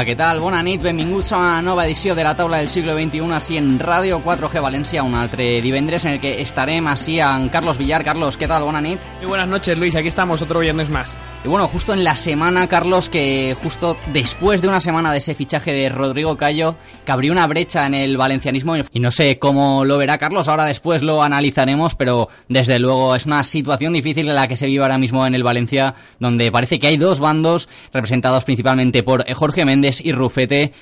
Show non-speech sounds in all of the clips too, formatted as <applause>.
Hola, què tal? Bona nit, benvinguts a una nova edició de la taula del siglo XXI així en Ràdio 4G València, un altre divendres en el que estarem així en Carlos Villar. Carlos, ¿qué tal? Bona nit. Muy buenas noches, Luis. Aquí estamos otro viernes más. Y bueno, justo en la semana, Carlos, que justo después de una semana de ese fichaje de Rodrigo Cayo, que abrió una brecha en el valencianismo, y no sé cómo lo verá Carlos, ahora después lo analizaremos, pero desde luego es una situación difícil en la que se vive ahora mismo en el Valencia, donde parece que hay dos bandos, representados principalmente por Jorge Méndez y Rufete,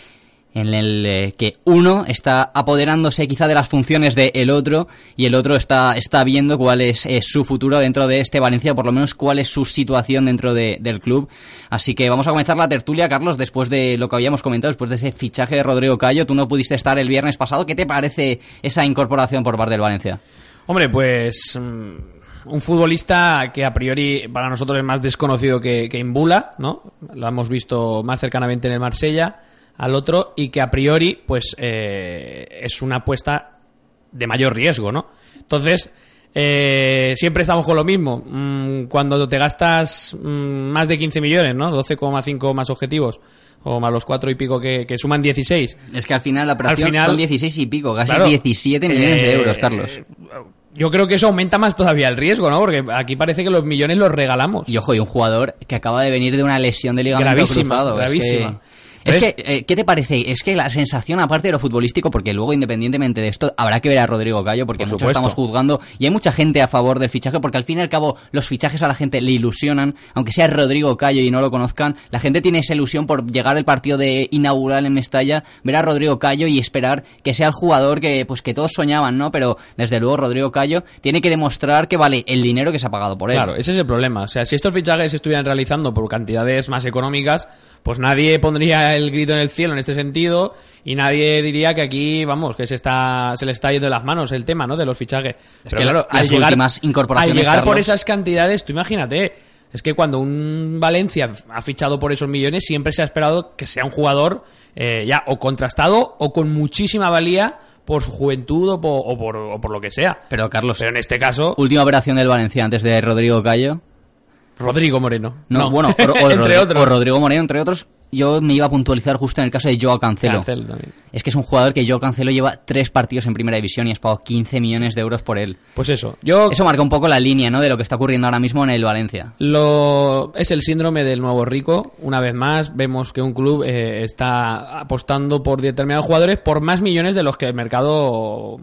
en el eh, que uno está apoderándose quizá de las funciones del otro y el otro está, está viendo cuál es, eh, su futuro dentro de este Valencia, por lo menos cuál es su situación dentro de- del club. Así que vamos a comenzar la tertulia, Carlos, después de lo que habíamos comentado, después de ese fichaje de Rodrigo Cayo. Tú no pudiste estar el viernes pasado. ¿Qué te parece esa incorporación por parte del Valencia? Hombre, pues mm, un futbolista que a priori para nosotros es más desconocido que, que Imbula, ¿no? Lo hemos visto más cercanamente en el Marsella al otro y que a priori pues eh, es una apuesta de mayor riesgo, ¿no? Entonces, eh, siempre estamos con lo mismo. Mm, cuando te gastas mm, más de 15 millones, ¿no? 12,5 más objetivos o más los cuatro y pico que, que suman 16. Es que al final la operación final- son 16 y pico, casi Claro, 17 millones de eh, euros, Carlos. Yo creo que eso aumenta más todavía el riesgo, ¿no? Porque aquí parece que los millones los regalamos. Y ojo, y un jugador que acaba de venir de una lesión de ligamento Gravísima, cruzado. gravísima. Es que, es que, eh, ¿qué te parece? Es que la sensación, aparte de lo futbolístico, porque luego, independientemente de esto, habrá que ver a Rodrigo Gallo, porque Por muchos estamos juzgando, y hay mucha gente a favor del fichaje, porque al fin y al cabo, los fichajes a la gente le ilusionan, aunque sea Rodrigo Cayo y no lo conozcan, la gente tiene esa ilusión por llegar al partido de inaugural en Mestalla, ver a Rodrigo Cayo y esperar que sea el jugador que, pues, que todos soñaban, ¿no? Pero, desde luego, Rodrigo Cayo tiene que demostrar que vale el dinero que se ha pagado por él. Claro, ese es el problema. O sea, si estos fichajes se estuvieran realizando por cantidades más económicas, pues nadie pondría el grito en el cielo en este sentido y nadie diría que aquí, vamos, que se está se le está yendo de las manos el tema, ¿no? De los fichajes. Es que las últimas incorporaciones, al llegar por esas cantidades, tú imagínate, es que cuando un Valencia ha fichado por esos millones, siempre se ha esperado que sea un jugador eh, ya o contrastado o con muchísima valía por su juventud o por, o por, o por lo que sea. Pero, Carlos, Pero en este caso, Última operación del Valencia antes de Rodrigo Cayo. Rodrigo Moreno. No, bueno, o, o <laughs> entre otros. o Rodrigo Moreno, entre otros. Yo me iba a puntualizar justo en el caso de Joao Cancelo. Cancelo también. Es que es un jugador que Joao Cancelo lleva tres partidos en primera división y has pagado 15 millones de euros por él. Pues eso. Yo Eso marca un poco la línea, ¿no? De lo que está ocurriendo ahora mismo en el Valencia. lo es el síndrome del nuevo rico. Una vez más vemos que un club eh, está apostando por determinados jugadores por más millones de los que el mercado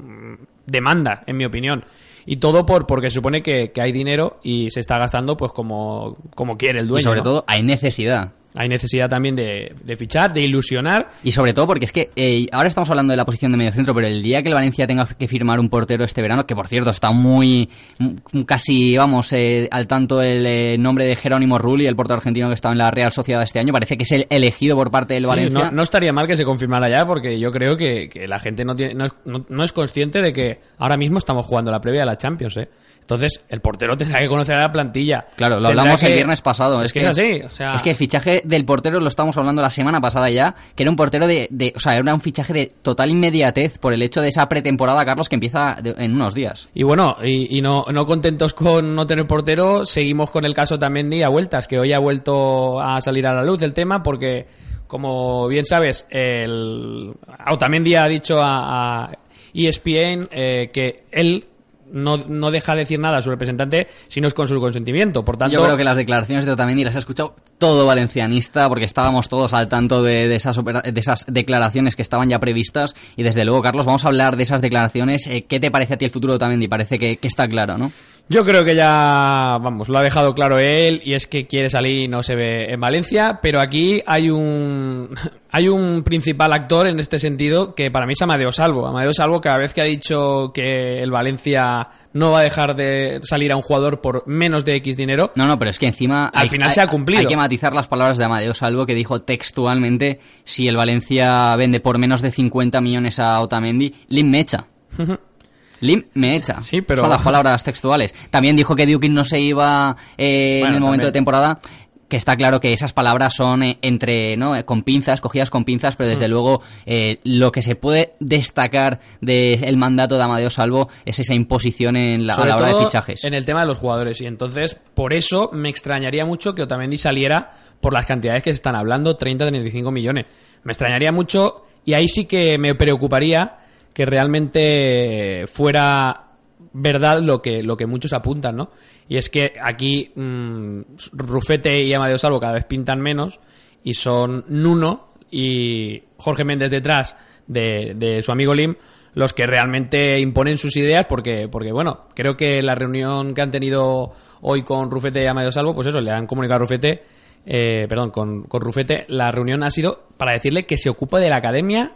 demanda, en mi opinión. Y todo por porque se supone que, que hay dinero y se está gastando pues como, como quiere el dueño. y sobre ¿no? todo hay necesidad. Hay necesidad también de, de fichar, de ilusionar. Y sobre todo porque es que eh, ahora estamos hablando de la posición de mediocentro, pero el día que el Valencia tenga que firmar un portero este verano, que por cierto está muy, m- casi, vamos, eh, al tanto el eh, nombre de Jerónimo Rulli, el portero argentino que estaba en la Real Sociedad este año, parece que es el elegido por parte del Valencia. no, no estaría mal que se confirmara ya, porque yo creo que, que la gente no, tiene, no- no es consciente de que ahora mismo estamos jugando la previa de la Champions, ¿eh? Entonces, el portero tendrá que conocer a la plantilla. Claro, lo Tendrá hablamos el viernes pasado. Es, que, es así, o sea... Es que el fichaje del portero lo estábamos hablando la semana pasada ya, que era un portero de, de- o sea, era un fichaje de total inmediatez por el hecho de esa pretemporada, Carlos, que empieza de- en unos días. Y bueno, y, y no, no contentos con no tener portero, seguimos con el caso también de a vueltas, que hoy ha vuelto a salir a la luz el tema porque, como bien sabes, el Otamendi ha dicho a, a ESPN eh, que él no, no deja de decir nada a su representante si no es con su consentimiento. Por tanto, Yo creo que las declaraciones de Otamendi las ha escuchado todo valencianista, porque estábamos todos al tanto de, de esas, de esas declaraciones que estaban ya previstas. Y desde luego, Carlos, vamos a hablar de esas declaraciones. Eh, ¿Qué te parece a ti el futuro de Otamendi? Parece que, que está claro, ¿no? Yo creo que ya, vamos, lo ha dejado claro él y es que quiere salir y no se ve en Valencia, pero aquí hay un <laughs> hay un principal actor en este sentido que para mí es Amadeo Salvo. Amadeo Salvo cada vez que ha dicho que el Valencia no va a dejar de salir a un jugador por menos de X dinero, No, no, pero es que encima... Al final se ha cumplido. Hay que matizar las palabras de Amadeo Salvo, que dijo textualmente, si el Valencia vende por menos de 50 millones a Otamendi, Lim me echa. <laughs> Lim me echa. Sí, pero- Son las palabras textuales. También dijo que Dukin no se iba eh, en el momento también. de temporada. que está claro que esas palabras son eh, entre no con pinzas cogidas con pinzas pero desde mm. luego eh, lo que se puede destacar del mandato de Amadeo Salvo es esa imposición en la, a la hora de fichajes en el tema de los jugadores y entonces por eso me extrañaría mucho que Otamendi saliera por las cantidades que se están hablando 30 35 millones me extrañaría mucho y ahí sí que me preocuparía que realmente fuera verdad lo que, lo que muchos apuntan, ¿no? Y es que aquí mm, Rufete y Amadeo Salvo cada vez pintan menos y son Nuno y Jorge Méndez detrás de, su amigo Lim los que realmente imponen sus ideas porque, porque, bueno, creo que la reunión que han tenido hoy con Rufete y Amadeo Salvo, pues eso, le han comunicado a Rufete, eh, perdón, con, con Rufete, la reunión ha sido para decirle que se ocupe de la academia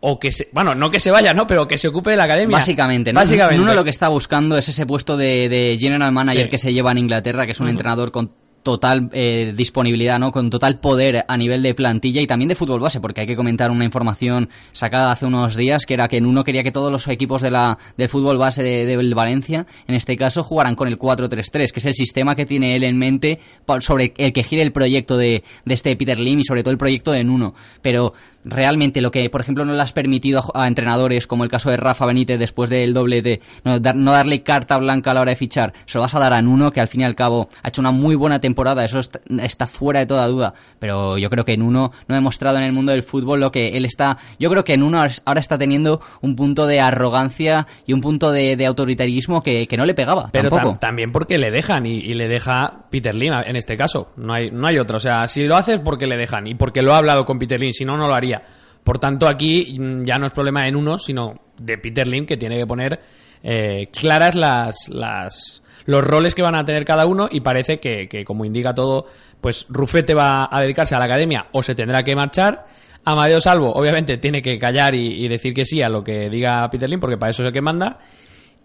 o que se, bueno, no que se vaya, ¿no? Pero que se ocupe de la academia. Básicamente, ¿no? Básicamente. Uno lo que está buscando es ese puesto de, general manager que se lleva en Inglaterra, que es un entrenador con total eh, disponibilidad, ¿no? Con total poder a nivel de plantilla y también de fútbol base, porque hay que comentar una información sacada hace unos días que era que en uno quería que todos los equipos de la, del fútbol base de, Valencia, en este caso, jugaran con el 4-3-3, que es el sistema que tiene él en mente sobre el que gire el proyecto de, de este Peter Lim y sobre todo el proyecto de Nuno. Pero realmente lo que, por ejemplo, no le has permitido a, entrenadores, como el caso de Rafa Benítez después del doble de no, no, darle carta blanca a la hora de fichar, se lo vas a dar a Nuno, que al fin y al cabo ha hecho una muy buena temporada, eso está, fuera de toda duda, pero yo creo que Nuno no ha demostrado en el mundo del fútbol lo que él está, yo creo que Nuno ahora está teniendo un punto de arrogancia y un punto de, autoritarismo que, no le pegaba. Pero también porque le dejan y, y, le deja Peter Lima en este caso, no hay, no hay otro, o sea, si lo haces porque le dejan y porque lo ha hablado con Peter Lim, si no, no lo haría. Por tanto, aquí mm, ya no es problema en uno, sino de Peter Lim, que tiene que poner eh, claras las, las, los roles que van a tener cada uno y parece que, como indica todo, pues Rufete va a dedicarse a la academia o se tendrá que marchar. Amadeo Salvo, obviamente, tiene que callar y, decir que sí a lo que diga Peter Lim, porque para eso es el que manda.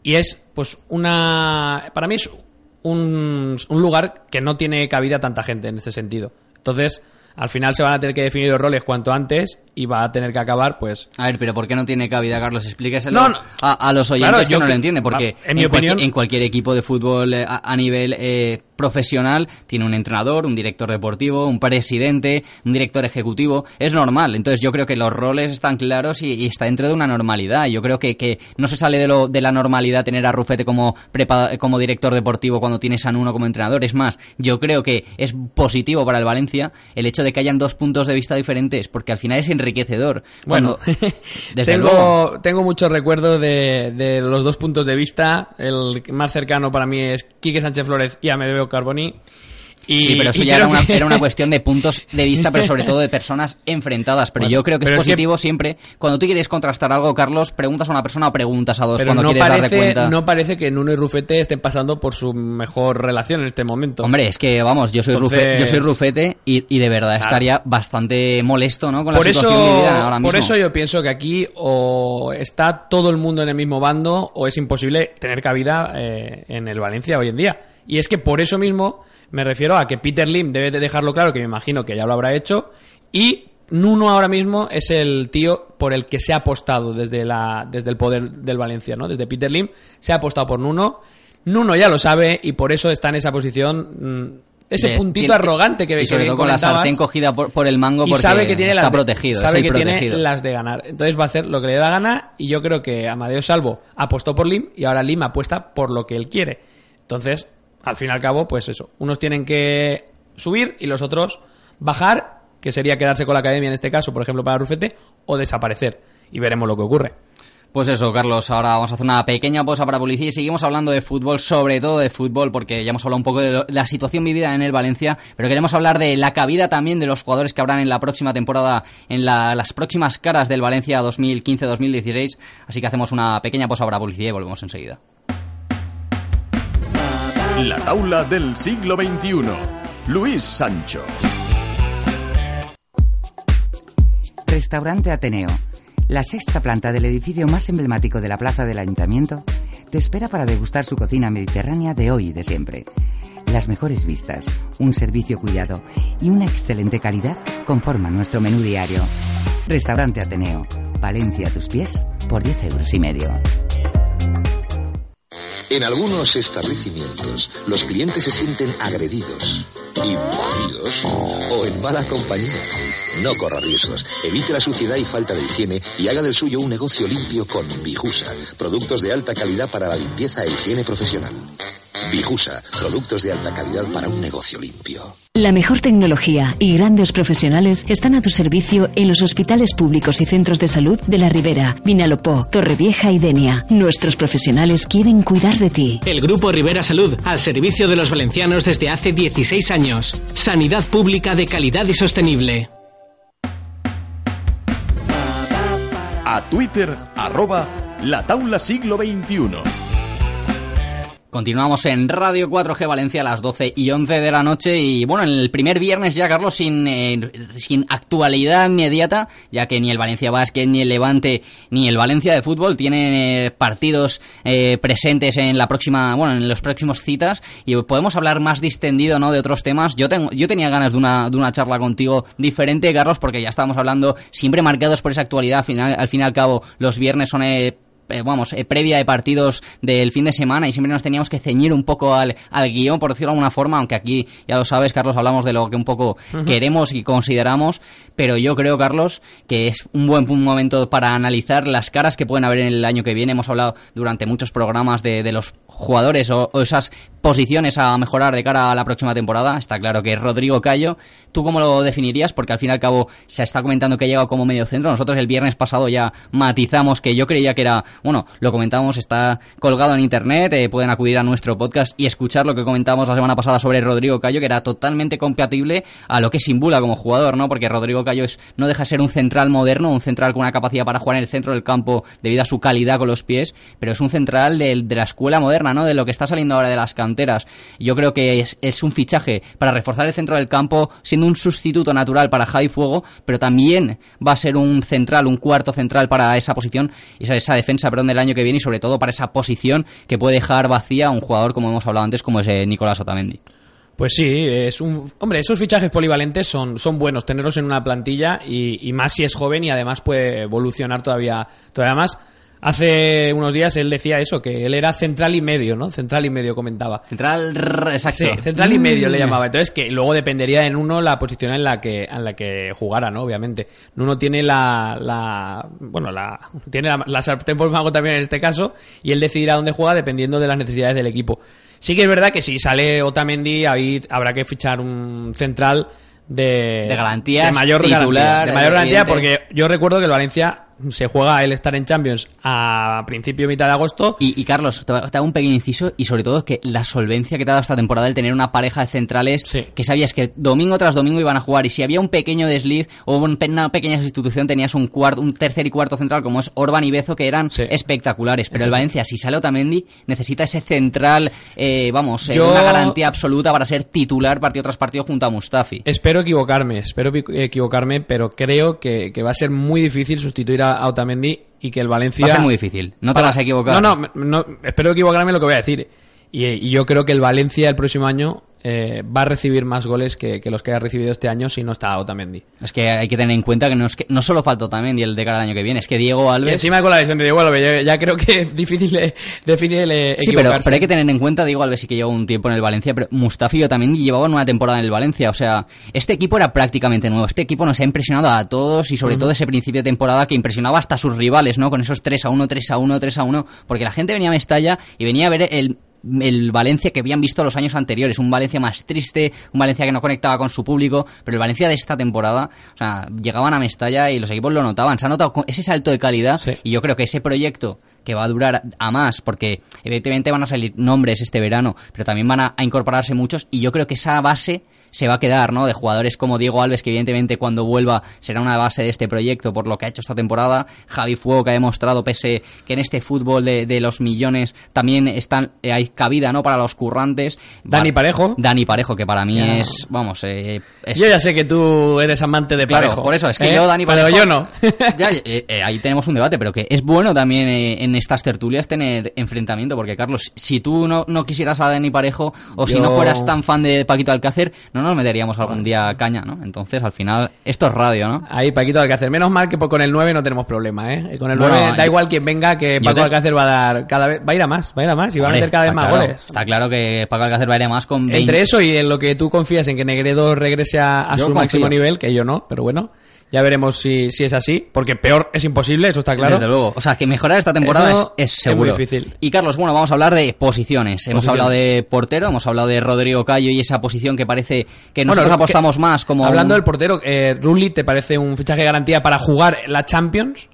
Y es, pues, una. Para mí es un, un lugar que no tiene cabida tanta gente en este sentido. Entonces, al final se van a tener que definir los roles cuanto antes y va a tener que acabar, pues... A ver, pero ¿por qué no tiene cabida, Carlos? Explíqueselo A, los oyentes que no lo entienden, porque en, mi opinión... en cualquier equipo de fútbol eh, a, nivel eh, profesional tiene un entrenador, un director deportivo, un presidente, un director ejecutivo, es normal. Entonces yo creo que los roles están claros y, está dentro de una normalidad. Yo creo que, que no se sale de, lo, de la normalidad tener a Rufete como, como director deportivo cuando tienes a Nuno como entrenador. Es más, yo creo que es positivo para el Valencia el hecho de que hayan dos puntos de vista diferentes, porque al final es enriquecedor. Bueno, <laughs> tengo, tengo muchos recuerdos de, los dos puntos de vista. El más cercano para mí es Quique Sánchez Flores y Amedeo Carboni sí, pero eso ya era una, era una, cuestión de puntos de vista, pero sobre <laughs> todo de personas enfrentadas. Pero yo creo que es positivo siempre. Cuando tú quieres contrastar algo, Carlos, preguntas a una persona o preguntas a dos cuando no quieres parece, cuenta. No parece que Nuno y Rufete estén pasando por su mejor relación en este momento. Hombre, es que, vamos, yo soy, Rufete, yo soy Rufete y, de verdad estaría bastante molesto ¿no? con la situación eso, ahora mismo. Por eso yo pienso que aquí o está todo el mundo en el mismo bando o es imposible tener cabida eh, en el Valencia hoy en día. Y es que por eso mismo me refiero a que Peter Lim debe de dejarlo claro, que me imagino que ya lo habrá hecho, y Nuno ahora mismo es el tío por el que se ha apostado desde, la, desde el poder del Valencia, ¿no? Desde Peter Lim se ha apostado por Nuno. Nuno ya lo sabe y por eso está en esa posición mm, ese puntito arrogante que y sobre todo con la sartén cogida por, el mango porque sabe que tiene está las protegido sabe que tiene las de ganar entonces va a hacer lo que le da gana y yo creo que Amadeo Salvo apostó por Lim y ahora Lim apuesta por lo que él quiere entonces al fin y al cabo, pues eso, unos tienen que subir y los otros bajar, que sería quedarse con la academia en este caso, por ejemplo, para Rufete, o desaparecer. Y veremos lo que ocurre. Pues eso, Carlos, ahora vamos a hacer una pequeña pausa para publicidad y seguimos hablando de fútbol, sobre todo de fútbol, porque ya hemos hablado un poco de la situación vivida en el Valencia, pero queremos hablar de la cabida también de los jugadores que habrán en la próxima temporada, en las próximas caras del Valencia 2015-2016. Así que hacemos una pequeña pausa para publicidad y volvemos enseguida. La taula del siglo XXI. Luis Sancho. Restaurante Ateneo. La sexta planta del edificio más emblemático de la plaza del ayuntamiento te espera para degustar su cocina mediterránea de hoy y de siempre. Las mejores vistas, un servicio cuidado y una excelente calidad conforman nuestro menú diario. Restaurante Ateneo. Valencia a tus pies por 10 euros y medio. En algunos establecimientos, los clientes se sienten agredidos, invadidos o en mala compañía. No corra riesgos. Evite la suciedad y falta de higiene y haga del suyo un negocio limpio con Bijusa, productos de alta calidad para la limpieza e higiene profesional. Bijusa, productos de alta calidad para un negocio limpio. La mejor tecnología y grandes profesionales están a tu servicio en los hospitales públicos y centros de salud de La Ribera, Vinalopó, Torrevieja y Denia. Nuestros profesionales quieren cuidar de ti. El Grupo Rivera Salud, al servicio de los valencianos desde hace 16 años. Sanidad pública de calidad y sostenible. A Twitter, arroba la taula siglo XXI. Continuamos en Radio 4G Valencia a las 12 y 11 de la noche y bueno, en el primer viernes ya, Carlos, sin, eh, sin actualidad inmediata, ya que ni el Valencia Basket, ni el Levante, ni el Valencia de Fútbol tienen eh, partidos eh, presentes en la próxima, bueno, en los próximos citas y podemos hablar más distendido, ¿no?, de otros temas. Yo tengo, yo tenía ganas de una, de una charla contigo diferente, Carlos, porque ya estábamos hablando siempre marcados por esa actualidad. Al final, al fin y al cabo, los viernes son eh, vamos, eh, previa de partidos del fin de semana y siempre nos teníamos que ceñir un poco al, al guion, por decirlo de alguna forma, aunque aquí, ya lo sabes, Carlos, hablamos de lo que un poco queremos y consideramos, pero yo creo, Carlos, que es un buen momento para analizar las caras que pueden haber en el año que viene. Hemos hablado durante muchos programas de, de los jugadores o, esas posiciones a mejorar de cara a la próxima temporada. Está claro que Rodrigo Cayo, ¿tú cómo lo definirías? Porque al fin y al cabo se está comentando que ha llegado como medio centro. Nosotros el viernes pasado ya matizamos que yo creía que era, bueno, lo comentamos, está colgado en internet, eh, pueden acudir a nuestro podcast y escuchar lo que comentamos la semana pasada sobre Rodrigo Cayo, que era totalmente compatible a lo que simbula como jugador, ¿no? Porque Rodrigo Cayo es, no deja de ser un central moderno, un central con una capacidad para jugar en el centro del campo debido a su calidad con los pies, pero es un central de, de la escuela moderna, ¿no? De lo que está saliendo ahora de las canteras yo creo que es, un fichaje para reforzar el centro del campo, siendo un sustituto natural para Javi Fuego, pero también va a ser un central, un cuarto central para esa posición, esa, esa defensa, perdón, del año que viene y sobre todo para esa posición que puede dejar vacía un jugador, como hemos hablado antes, como es eh, Nicolás Otamendi. Pues sí, es un hombre, esos fichajes polivalentes son, son buenos tenerlos en una plantilla y, y más si es joven y además puede evolucionar todavía, todavía más. Hace unos días él decía eso, que él era central y medio, ¿no? Central y medio comentaba. Central, exacto. Sí, central y medio le mm. llamaba. Entonces, que luego dependería en uno la posición en la que, en la que jugara, ¿no? Obviamente. Uno tiene la, la bueno, la, tiene la, la sartén por mago también en este caso, y él decidirá dónde juega dependiendo de las necesidades del equipo. Sí que es verdad que si sale Otamendi, ahí habrá que fichar un central de, de garantía, de mayor titular, de mayor garantía, porque yo recuerdo que el Valencia se juega el estar en Champions a principio mitad de agosto. Y, Carlos, te, hago un pequeño inciso y sobre todo que la solvencia que te ha dado esta temporada el tener una pareja de centrales que sabías que domingo tras domingo iban a jugar y si había un pequeño desliz o una pequeña sustitución tenías un cuarto, un tercer y cuarto central como es Orban y Bezo que eran espectaculares. Pero el Valencia, si sale Otamendi, necesita ese central, eh, vamos, eh, una garantía absoluta para ser titular partido tras partido junto a Mustafi. Espero equivocarme, espero equivocarme, pero creo que, que va a ser muy difícil sustituir a a, Otamendi y que el Valencia... Va a ser muy difícil, no te vas a equivocar. No, no, no, espero equivocarme lo que voy a decir. y, yo creo que el Valencia el próximo año eh, va a recibir más goles que, los que ha recibido este año si no está Otamendi. Es que hay que tener en cuenta que no, es que, no solo falta Otamendi el de cada año que viene, es que Diego Alves... Y encima con la lesión de Diego Alves, ya, creo que <laughs> es difícil, eh, difícil eh, Sí, pero, hay que tener en cuenta, Diego Alves sí que llevó un tiempo en el Valencia, pero Mustafi y Otamendi llevaban una temporada en el Valencia, o sea, este equipo era prácticamente nuevo, este equipo nos ha impresionado a todos y sobre todo ese principio de temporada que impresionaba hasta a sus rivales, ¿no? Con esos 3 a 1, 3 a 1, 3 a 1, porque la gente venía a Mestalla y venía a ver el el Valencia que habían visto los años anteriores, un Valencia más triste, un Valencia que no conectaba con su público, pero el Valencia de esta temporada, o sea, llegaban a Mestalla y los equipos lo notaban, se ha notado ese salto de calidad y yo creo que ese proyecto que va a durar a más, porque evidentemente van a salir nombres este verano, pero también van a, a incorporarse muchos y yo creo que esa base se va a quedar, ¿no? De jugadores como Diego Alves, que evidentemente cuando vuelva será una base de este proyecto por lo que ha hecho esta temporada. Javi Fuego, que ha demostrado, pese que en este fútbol de, los millones también están eh, hay cabida, ¿no? Para los currantes. Dani Parejo. Dani Parejo, que para mí es, vamos, eh, Yo ya sé que tú eres amante de Parejo. por eso, es que ¿Eh? yo, Dani Parejo... Pero yo no. <laughs> ya, ahí tenemos un debate, pero que es bueno también en estas tertulias tener enfrentamiento, porque Carlos, si tú no, no quisieras a Dani Parejo o si no fueras tan fan de Paquito Alcácer, no nos meteríamos algún día caña, ¿no? Entonces, al final, esto es radio, ¿no? Ahí, Paquito Alcácer. Menos mal que con el 9 no tenemos problema, ¿eh? Con el Bueno, 9 da yo- igual quien venga, que Paco te- Alcácer va a dar cada vez... Va a ir a más, va a ir a más y va a meter cada vez más claro, goles. Está claro que Paco Alcácer va a ir a más con 20. Entre eso y en lo que tú confías en que Negredo regrese a, su confío. máximo nivel, que yo no, pero bueno, ya veremos si, si es así, porque peor es imposible, eso está claro. Desde luego. O sea, que mejorar esta temporada es, es es seguro. muy difícil. Y Carlos, bueno, vamos a hablar de posiciones. Hemos hablado de portero, hemos hablado de Rodrigo Cayo y esa posición que parece que nosotros Bueno, apostamos que- más como... Hablando un- del portero, eh, Rulli, ¿te parece un fichaje de garantía para jugar la Champions?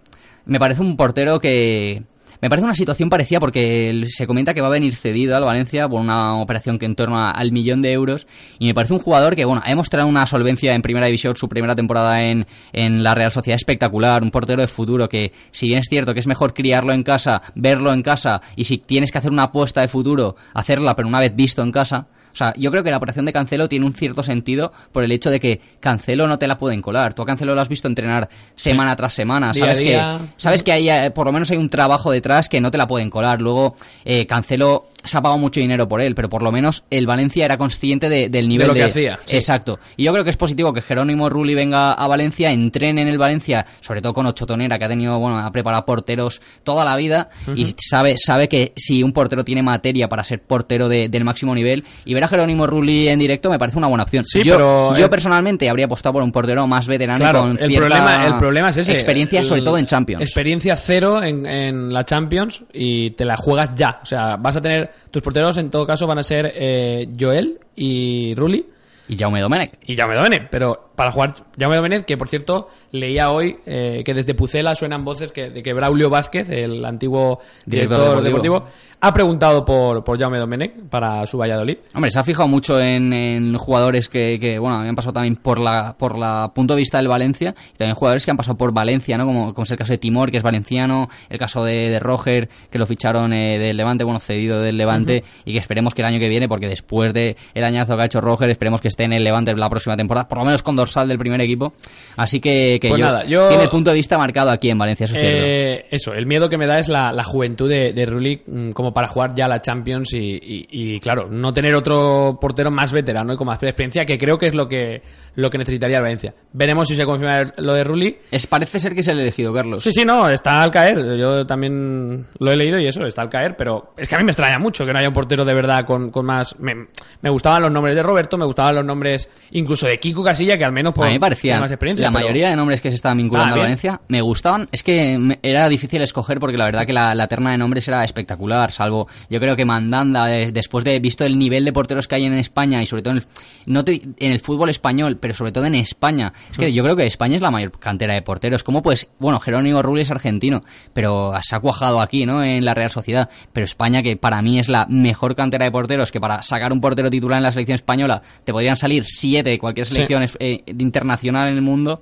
Me parece un portero que... Me parece una situación parecida porque se comenta que va a venir cedido al Valencia por una operación que en torno al millón de euros y me parece un jugador que, bueno, ha demostrado una solvencia en primera división, su primera temporada en, en la Real Sociedad espectacular, un portero de futuro que, si bien es cierto que es mejor criarlo en casa, verlo en casa y si tienes que hacer una apuesta de futuro, hacerla pero una vez visto en casa, o sea, yo creo que la operación de Cancelo tiene un cierto sentido por el hecho de que Cancelo no te la pueden colar. Tú a Cancelo lo has visto entrenar semana tras semana. Día Sabes que, sabes que hay, eh, por lo menos hay un trabajo detrás que no te la pueden colar. Luego, eh, Cancelo se ha pagado mucho dinero por él, pero por lo menos el Valencia era consciente de- del nivel lo que hacía, sí. Exacto. Y yo creo que es positivo que Jerónimo Rulli venga a Valencia, entrene en el Valencia, sobre todo con Ocho Tonera, que ha tenido, bueno, ha preparado porteros toda la vida y sabe, sabe que si un portero tiene materia para ser portero de- del máximo nivel y ver a Jerónimo Rulli en directo me parece una buena opción. Sí, yo, pero, yo personalmente habría apostado por un portero más veterano Claro, con el cierta problema, el problema es ese. Experiencia, sobre todo en Champions. Experiencia cero en, en la Champions y te la juegas ya. O sea, vas a tener. Tus porteros en todo caso van a ser eh, Joel y Rulli Y Jaume Domenech. y Jaume Domenech. Pero para jugar Jaume Domenech, que por cierto leía hoy eh, que desde Pucela suenan voces que, de que Braulio Vázquez, el antiguo Director director, deportivo. deportivo, ha preguntado por, por Jaume Domenech para su Valladolid. Hombre, se ha fijado mucho en, en jugadores que, que, bueno, habían pasado también por la, por la punto de vista del Valencia y también jugadores que han pasado por Valencia, ¿no? Como, como es el caso de Timor, que es valenciano, el caso de, de Roger, que lo ficharon eh, del Levante, bueno, cedido del Levante y que esperemos que el año que viene, porque después de el añazo que ha hecho Roger, esperemos que esté en el Levante la próxima temporada, por lo menos con dorsal del primer equipo. Así que, que Pues yo, nada, yo- tiene el punto de vista marcado aquí en Valencia, eso. Eh, eso, el miedo que me da es la, la juventud de, de mm, como para jugar ya la Champions y, y- y, claro, no tener otro portero más veterano y con más experiencia, que creo que es lo que, lo que necesitaría el Valencia. Veremos si se confirma lo de Rulli. Es, parece ser que es el elegido, Carlos. Sí, sí, no, está al caer. Yo también lo he leído y eso, está al caer, pero es que a mí me extraña mucho que no haya un portero de verdad con, con más... Me, me gustaban los nombres de Roberto, me gustaban los nombres incluso de Kiko Casilla, que al menos por, a mí me parecía más experiencia. la pero- mayoría de nombres que se estaban vinculando Ah, a. Valencia me gustaban es que era difícil escoger porque la verdad que la, la terna de nombres era espectacular salvo yo creo que Mandanda eh, después de visto el nivel de porteros que hay en España y sobre todo en el, no te- en el fútbol español pero sobre todo en España es que yo creo que España es la mayor cantera de porteros cómo pues bueno Jerónimo Rulli es argentino pero se ha cuajado aquí no en la Real Sociedad pero España que para mí es la mejor cantera de porteros que para sacar un portero titular en la selección española te podrían salir siete de cualquier Sí. selección eh, internacional en el mundo,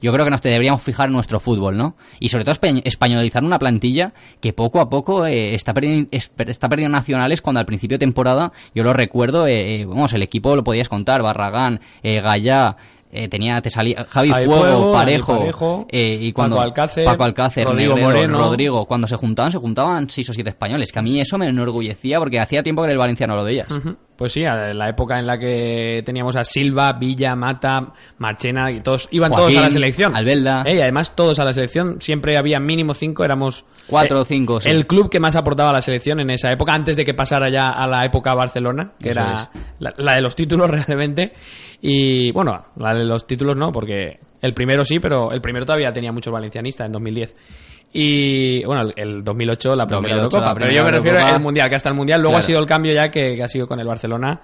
yo creo que nos deberíamos fijar en nuestro fútbol, ¿no? Y sobre todo españolizar una plantilla que poco a poco eh, está, perdiendo, está perdiendo nacionales cuando al principio de temporada, yo lo recuerdo, eh, eh, vamos, el equipo lo podías contar, Barragán, eh, Gallá, eh, tenía, te salía Javi, Javi Fuego, Fuego, Parejo, eh, y cuando, Paco Alcácer, Paco Alcácer, Rodrigo Negredo, Moreno. Rodrigo, cuando se juntaban, se juntaban seis o siete españoles, que a mí eso me enorgullecía porque hacía tiempo que en el Valencia no lo veías. Ujú. Pues sí, a la época en la que teníamos a Silva, Villa, Mata, Marchena y todos iban todos a la selección. Albelda. Eh, y además todos a la selección, siempre había mínimo cinco, éramos Cuatro eh, o cinco, sí. El club que más aportaba a la selección en esa época, antes de que pasara ya a la época Barcelona, que Eso era la, la de los títulos <laughs> realmente. Y bueno, la de los títulos no, porque el primero sí, pero el primero todavía tenía muchos valencianistas en 2010. Y bueno, el, el 2008 la primera 2008, Eurocopa, la pero yo me refiero Eurocopa. al Mundial, que hasta el Mundial luego Claro. ha sido el cambio ya que, que ha sido con el Barcelona.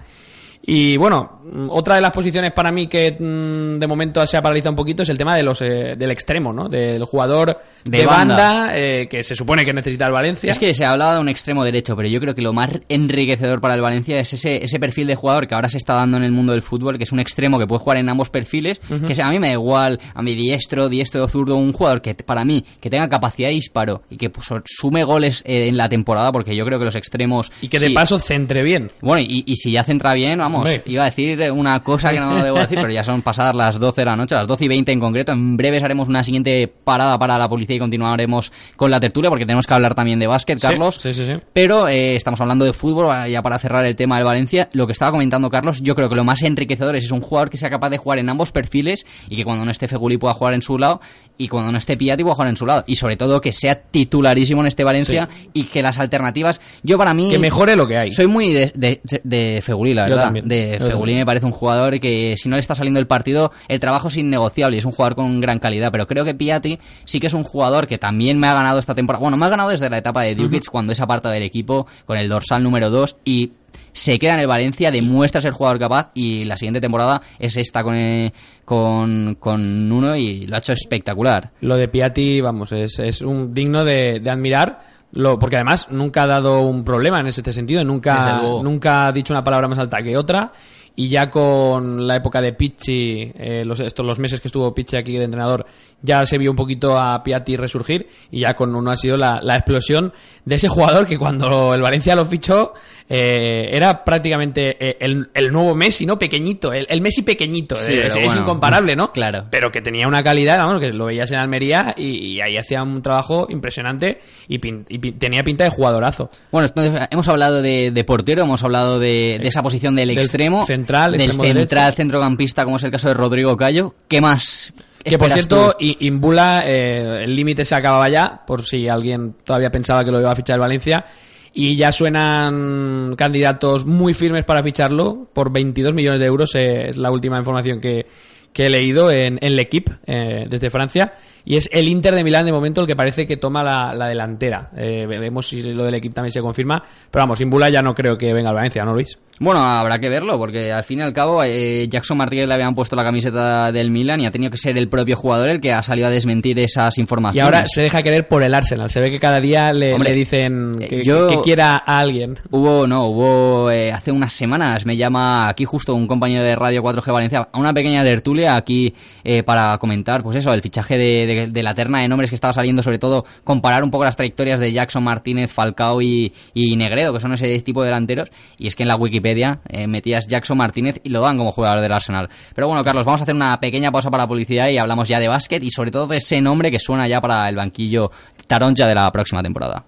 Y bueno, mm, otra de las posiciones para mí que mm, de momento se ha paralizado un poquito es el tema de los eh, del extremo, ¿no? Del jugador de, De banda, banda. eh, que se supone que necesita el Valencia. Es que se hablaba de un extremo derecho, pero yo creo que lo más enriquecedor para el Valencia es ese, ese perfil de jugador que ahora se está dando en el mundo del fútbol, que es un extremo que puede jugar en ambos perfiles, que a mí me da igual, a mi diestro, diestro o zurdo, un jugador que para mí, que tenga capacidad de disparo y que pues, sume goles eh, en la temporada, porque yo creo que los extremos... y que de sí, paso centre bien. Bueno, y, y si ya centra bien, vamos, vamos, Hombre. iba a decir una cosa que no debo decir, pero ya son pasadas las 12 de la noche, las 12 y 20 en concreto. En breves haremos una siguiente parada para la policía y continuaremos con la tertulia porque tenemos que hablar también de básquet, Carlos. sí, sí, sí. Pero eh, estamos hablando de fútbol, ya para cerrar el tema del Valencia. Lo que estaba comentando Carlos, yo creo que lo más enriquecedor es, es un jugador que sea capaz de jugar en ambos perfiles y que cuando no esté Feguli pueda jugar en su lado y cuando no esté Piatti pueda jugar en su lado. Y sobre todo que sea titularísimo en este Valencia y que las alternativas... Yo para mí... Que mejore lo que hay. Soy muy de, de, de Feguli, la Yo verdad. también, De yo Feguli también. me parece un jugador que si no le está saliendo el partido, el trabajo es innegociable y es un jugador con gran calidad. Pero creo que Piatti sí que es un jugador que también me ha ganado esta temporada. Bueno, me ha ganado desde la etapa de Dukic cuando es apartado del equipo con el dorsal número 2 y se queda en el Valencia, demuestra ser jugador capaz y la siguiente temporada es esta con, eh, con, con uno y lo ha hecho espectacular. Lo de Piatti, vamos, es, es un digno de, de admirar. Lo, porque además nunca ha dado un problema en ese sentido, nunca, nunca ha dicho una palabra más alta que otra. Y ya con la época de Pichi, eh, los, estos los meses que estuvo Pichi aquí de entrenador, ya se vio un poquito a Piatti resurgir. Y ya con uno ha sido la, la explosión de ese jugador que cuando el Valencia lo fichó eh, era prácticamente eh, el, el nuevo Messi, ¿no? Pequeñito, el, el Messi pequeñito. Sí, eh, es, incomparable, ¿no? claro. Pero que tenía una calidad, vamos, que lo veías en Almería y, y ahí hacía un trabajo impresionante y, pin- y pin- tenía pinta de jugadorazo. Bueno, entonces hemos hablado de, de portero, hemos hablado de, de esa posición del, Del extremo, central, del extremo central, derecho. centrocampista, como es el caso de Rodrigo Cayo. ¿Qué más? Que por cierto, tú? Imbula, eh, el límite se acababa ya, por si alguien todavía pensaba que lo iba a fichar el Valencia. Y ya suenan candidatos muy firmes para ficharlo por 22 millones de euros, eh, es la última información que, que he leído en, en L'Equipe, eh, desde Francia. Y es el Inter de Milán de momento el que parece que toma la, la delantera. Eh, veremos si lo del equipo también se confirma. Pero vamos, Imbula ya no creo que venga al Valencia, ¿no, Luis? Bueno, habrá que verlo, porque al fin y al cabo eh, Jackson Martínez le habían puesto la camiseta del Milan y ha tenido que ser el propio jugador el que ha salido a desmentir esas Y informaciones. ahora se deja querer por el Arsenal. Se ve que cada día le, Hombre, le dicen eh, que, yo- que quiera a alguien. Hubo, no, hubo eh, hace unas semanas, me llama aquí justo un compañero de Radio 4G Valencia, a una pequeña tertulia aquí eh, para comentar, pues eso, el fichaje de, de- de la terna de nombres que estaba saliendo, sobre todo comparar un poco las trayectorias de Jackson Martínez, Falcao y, y Negredo, que son ese tipo de delanteros, y es que en la Wikipedia eh, metías Jackson Martínez y lo dan como jugador del Arsenal. Pero bueno, Carlos, vamos a hacer una pequeña pausa para la publicidad y hablamos ya de básquet y sobre todo de ese nombre que suena ya para el banquillo taronja de la próxima temporada.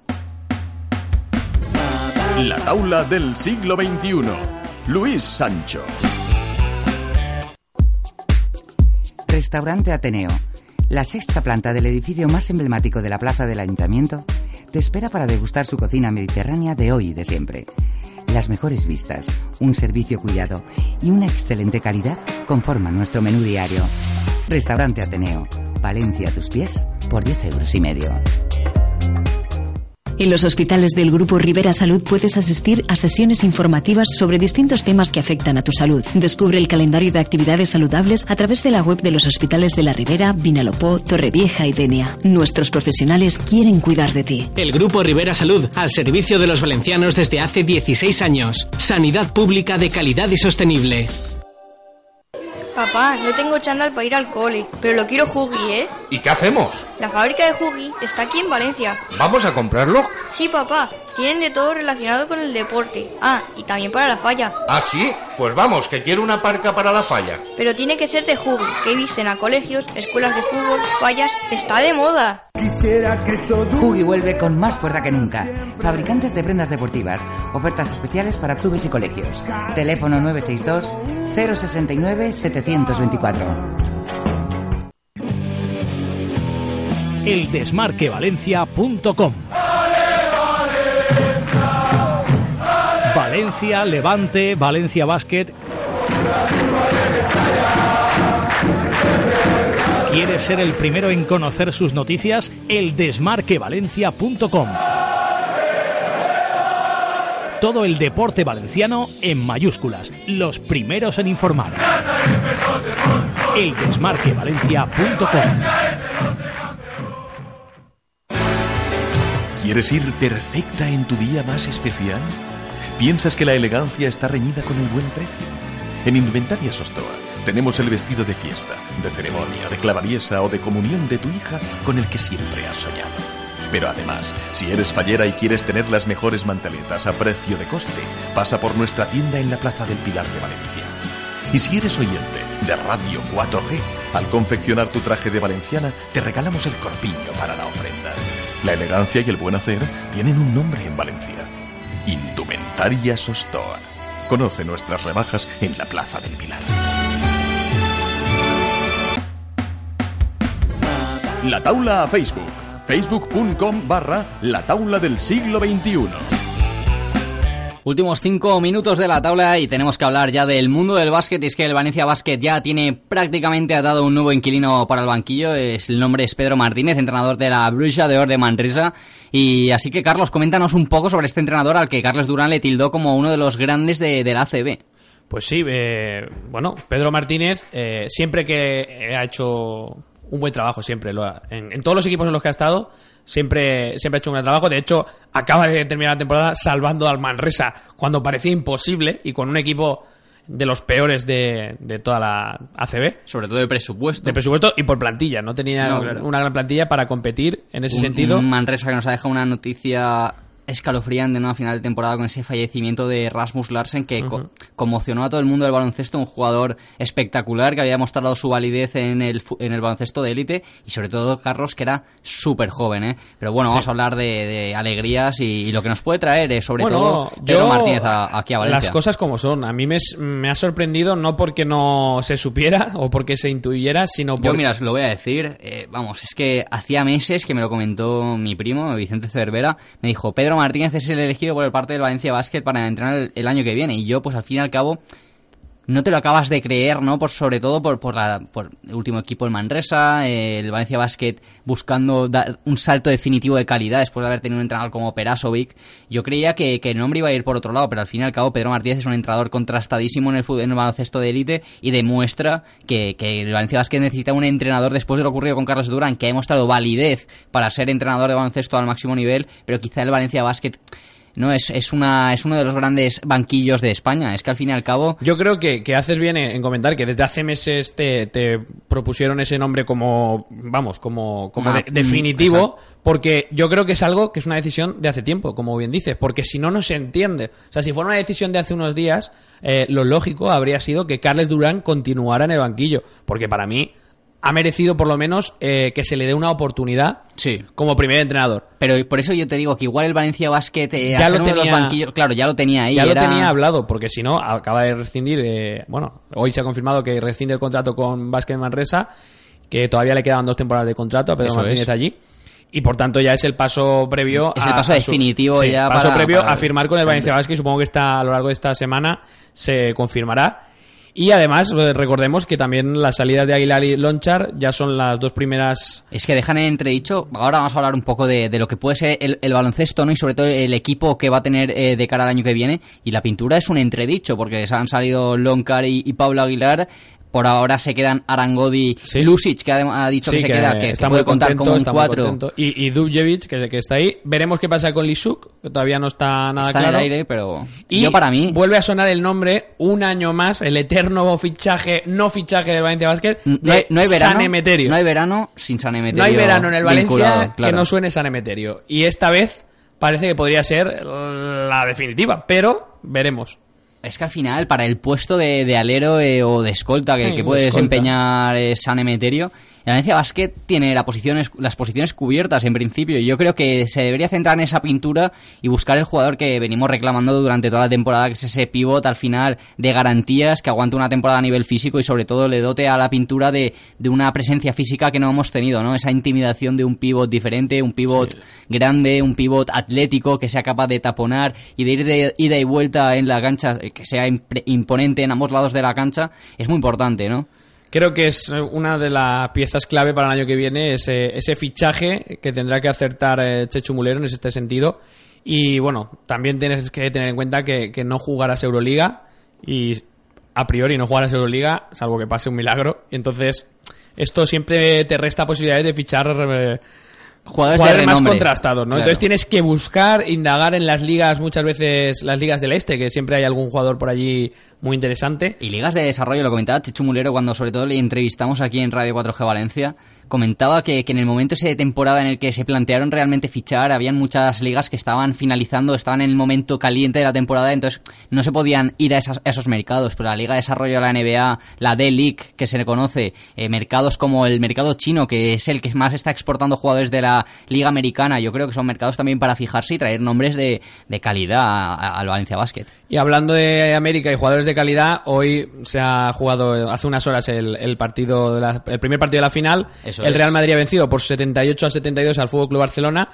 La taula del siglo XXI. Luis Sancho. Restaurante Ateneo. La sexta planta del edificio más emblemático de la plaza del ayuntamiento te espera para degustar su cocina mediterránea de hoy y de siempre. Las mejores vistas, un servicio cuidado y una excelente calidad conforman nuestro menú diario. Restaurante Ateneo. Valencia a tus pies por 10 euros y medio. En los hospitales del Grupo Rivera Salud puedes asistir a sesiones informativas sobre distintos temas que afectan a tu salud. Descubre el calendario de actividades saludables a través de la web de los hospitales de La Ribera, Vinalopó, Torrevieja y Denia. Nuestros profesionales quieren cuidar de ti. El Grupo Rivera Salud, al servicio de los valencianos desde hace 16 años. Sanidad pública de calidad y sostenible. Papá, no tengo chándal para ir al cole, pero lo quiero Jugi, ¿eh? ¿Y qué hacemos? La fábrica de Jugi está aquí en Valencia. ¿Vamos a comprarlo? Sí, papá, tienen de todo relacionado con el deporte. Ah, y también para la falla. ¿Ah, sí? Pues vamos, que quiero una parca para la falla. Pero tiene que ser de Jugi, que visten a colegios, escuelas de fútbol, fallas. ¡Está de moda! Jugi vuelve con más fuerza que nunca. Fabricantes de prendas deportivas. Ofertas especiales para clubes y colegios. Teléfono 962 069 724. eldesmarquevalencia.com Valencia, Levante, Valencia Basket. ¿Quieres ser el primero en conocer sus noticias? Eldesmarquevalencia.com Todo el deporte valenciano en mayúsculas, los primeros en informar. Eldesmarquevalencia.com ¿Quieres ir perfecta en tu día más especial? ¿Piensas que la elegancia está reñida con el buen precio? En Indumentaria Sostoa tenemos el vestido de fiesta, de ceremonia, de clavadiesa o de comunión de tu hija con el que siempre has soñado. Pero además, si eres fallera y quieres tener las mejores manteletas a precio de coste, pasa por nuestra tienda en la Plaza del Pilar de Valencia. Y si eres oyente de Radio 4G, al confeccionar tu traje de valenciana, te regalamos el corpiño para la ofrenda. La elegancia y el buen hacer tienen un nombre en Valencia. Indumentaria Sostoa. Conoce nuestras rebajas en la Plaza del Pilar. La taula a Facebook. Facebook.com barra La taula del siglo XXI. Últimos cinco minutos de la tabla y tenemos que hablar ya del mundo del básquet. Y es que el Valencia Basket ya tiene prácticamente atado un nuevo inquilino para el banquillo. Es, el nombre es Pedro Martínez, entrenador de la Bruja de Or de Manresa. Y así que, Carlos, coméntanos un poco sobre este entrenador al que Carlos Durán le tildó como uno de los grandes de, de la ACB. Pues sí, eh, bueno, Pedro Martínez eh, siempre que ha hecho un buen trabajo, siempre. Lo ha- en, en todos los equipos en los que ha estado, siempre, siempre ha hecho un buen trabajo. De hecho, acaba de terminar la temporada salvando al Manresa cuando parecía imposible y con un equipo de los peores de, de toda la ACB. Sobre todo de presupuesto. De presupuesto y por plantilla. No tenía No, claro. una gran plantilla para competir en ese Un- sentido. Un Manresa que nos ha dejado una noticia escalofriante ¿no? a final de temporada con ese fallecimiento de Rasmus Larsen que co- conmocionó a todo el mundo del baloncesto, un jugador espectacular que había mostrado su validez en el, en el baloncesto de élite y sobre todo Carlos que era súper joven. ¿eh? Pero bueno, vamos a hablar de, de alegrías y, y lo que nos puede traer eh, sobre Bueno, todo Pedro yo- Martínez a- aquí a Valencia. Las cosas como son. A mí me, me ha sorprendido no porque no se supiera <laughs> o porque se intuyera, sino Yo, por... mira, os lo voy a decir. eh, vamos, es que hacía meses que me lo comentó mi primo, Vicente Cervera. Me dijo, Pedro Martínez es el elegido por el parte del Valencia Basket para entrenar el, el año que viene. Y yo, pues al fin y al cabo, no te lo acabas de creer, ¿no? Por, sobre todo por, por, la, por el último equipo, el Manresa, eh, el Valencia Basket buscando un salto definitivo de calidad después de haber tenido un entrenador como Perasovic. Yo creía que, que el nombre iba a ir por otro lado, pero al fin y al cabo Pedro Martínez es un entrenador contrastadísimo en el, en baloncesto de élite y demuestra que, que el Valencia Basket necesita un entrenador después de lo ocurrido con Carlos Durán, que ha demostrado validez para ser entrenador de baloncesto al máximo nivel, pero quizá el Valencia Basket... No, es, es, una, es uno de los grandes banquillos de España. Es que al fin y al cabo Yo creo que, que haces bien en en comentar que desde hace meses te, te propusieron ese nombre como, vamos, como, como de- definitivo, exacto. porque yo creo que es algo que es una decisión de hace tiempo, como bien dices, porque si no, no se entiende. O sea, si fuera una decisión de hace unos días, eh, lo lógico habría sido que Carles Durán continuara en el banquillo, porque para mí ha merecido por lo menos eh, que se le dé una oportunidad Sí. como primer entrenador. Pero por eso yo te digo que igual el Valencia Basket eh, Ya lo de los tenía- banquillos, claro, ya lo tenía ahí. ya era- lo tenía hablado, porque si no, acaba de rescindir. de- bueno, hoy se ha confirmado que rescinde el contrato con Basket Manresa, que todavía le quedaban dos temporadas de contrato a Pedro Eso Martínez es. allí. Y por tanto ya es el paso previo. Es el paso a su- definitivo sí, ya paso para- previo para- a firmar con el Valencia Basket. y Supongo que está a lo largo de esta semana se confirmará. Y además, recordemos que también las salidas de Aguilar y Lonchar ya son las dos primeras Es que dejan en entredicho, ahora vamos a hablar un poco de, lo que puede ser el, baloncesto, ¿no? Y sobre todo el equipo que va a tener eh, de cara al año que viene. Y la pintura es un entredicho, porque se han salido Loncar y, y Pablo Aguilar. Por ahora se quedan Arangodi y Lusic, que ha, ha dicho Sí, que se queda, que, que está puede muy contar contento, como un está muy 4. contento. Y, y Dubjevic, que, que está ahí. Veremos qué pasa con Lisuk, que todavía no está nada Está claro. en el aire, pero Y yo para mí... vuelve a sonar el nombre un año más, el eterno fichaje, no fichaje del Valencia Basket, No hay, de no hay verano, San Emeterio. no hay verano sin San Emeterio No hay verano en el Valencia claro. que no suene San Emeterio. Y esta vez parece que podría ser la definitiva, pero veremos. Es que al final, para el puesto de, de alero eh, o de escolta que, Sí, que puede escolta. desempeñar eh, San Emeterio, el Valencia Basket tiene la posiciones, las posiciones cubiertas en principio. y Yo creo que se debería centrar en esa pintura y buscar el jugador que venimos reclamando durante toda la temporada, que es ese pivot al final de garantías, que aguante una temporada a nivel físico y sobre todo le dote a la pintura de, de una presencia física que no hemos tenido, ¿no? Esa intimidación de un pivot diferente, un pivot grande, un pivot atlético que sea capaz de taponar y de ir de ida y vuelta en la cancha, eh, que sea imponente en ambos lados de la cancha, es muy importante, ¿no? Creo que es eh, una de las piezas clave para el año que viene, ese, ese fichaje que tendrá que acertar eh, Chechu Mulero en este sentido. Y bueno, también tienes que tener en cuenta que, que no jugarás Euroliga y a priori no jugarás Euroliga, salvo que pase un milagro. Y entonces, esto siempre te resta posibilidades de fichar eh, Jugadores, jugadores de más contrastados, ¿no? Claro. Entonces tienes que buscar, indagar en las ligas, muchas veces las ligas del este, que siempre hay algún jugador por allí muy interesante. Y ligas de desarrollo, lo comentaba Chichu Mulero cuando sobre todo le entrevistamos aquí en Radio 4G Valencia, comentaba que, que, en el momento ese de temporada en el que se plantearon realmente fichar, habían muchas ligas que estaban finalizando, estaban en el momento caliente de la temporada, entonces no se podían ir a, esas, a esos mercados, pero la Liga de Desarrollo de la NBA, la D-League, que se le conoce, eh, mercados como el mercado chino, que es el que más está exportando jugadores de la Liga Americana, yo creo que son mercados también para fijarse y traer nombres de, de calidad al Valencia Basket. Y hablando de América y jugadores de calidad, hoy se ha jugado hace unas horas el, el partido de la, el primer partido de la final. Eso el. Real Madrid ha vencido por 78 a 72 al Fútbol Club Barcelona.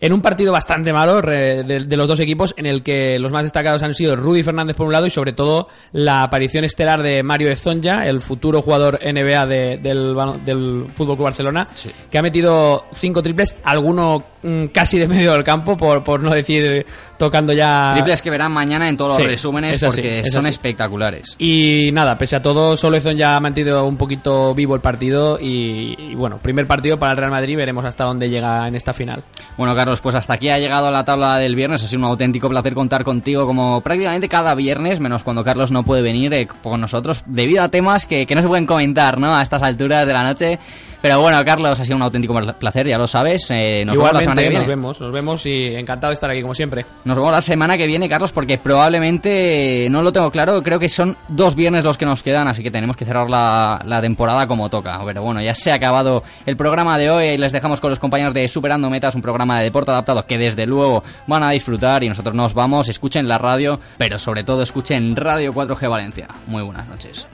En un partido bastante malo de, de los dos equipos, en el que los más destacados han sido Rudy Fernández por un lado y sobre todo la aparición estelar de Mario Ezonja, el futuro jugador NBA de- del, del Fútbol Club Barcelona, que ha metido cinco triples, alguno casi de medio del campo, por, por no decir tocando ya Triples que verán mañana en todos los resúmenes así, porque son así. espectaculares. Y nada, pese a todo, Solezón ya ha mantenido un poquito vivo el partido y, y bueno, primer partido para el Real Madrid, veremos hasta dónde llega en esta final. Bueno, Carlos, pues hasta aquí ha llegado la tabla del viernes. Ha sido un auténtico placer contar contigo como prácticamente cada viernes, menos cuando Carlos no puede venir eh, con nosotros, debido a temas que, que no se pueden comentar, ¿no? A estas alturas de la noche. Pero bueno, Carlos, ha sido un auténtico placer, ya lo sabes. Eh, nos vemos la semana Igualmente, que viene. nos vemos, nos vemos y encantado de estar aquí como siempre. Nos vemos la semana que viene, Carlos, porque probablemente, no lo tengo claro, creo que son dos viernes los que nos quedan, así que tenemos que cerrar la, la temporada como toca. Pero bueno, ya se ha acabado el programa de hoy y les dejamos con los compañeros de Superando Metas, un programa de deporte adaptado que desde luego van a disfrutar y nosotros nos vamos, escuchen la radio, pero sobre todo escuchen Radio 4G Valencia. Muy buenas noches.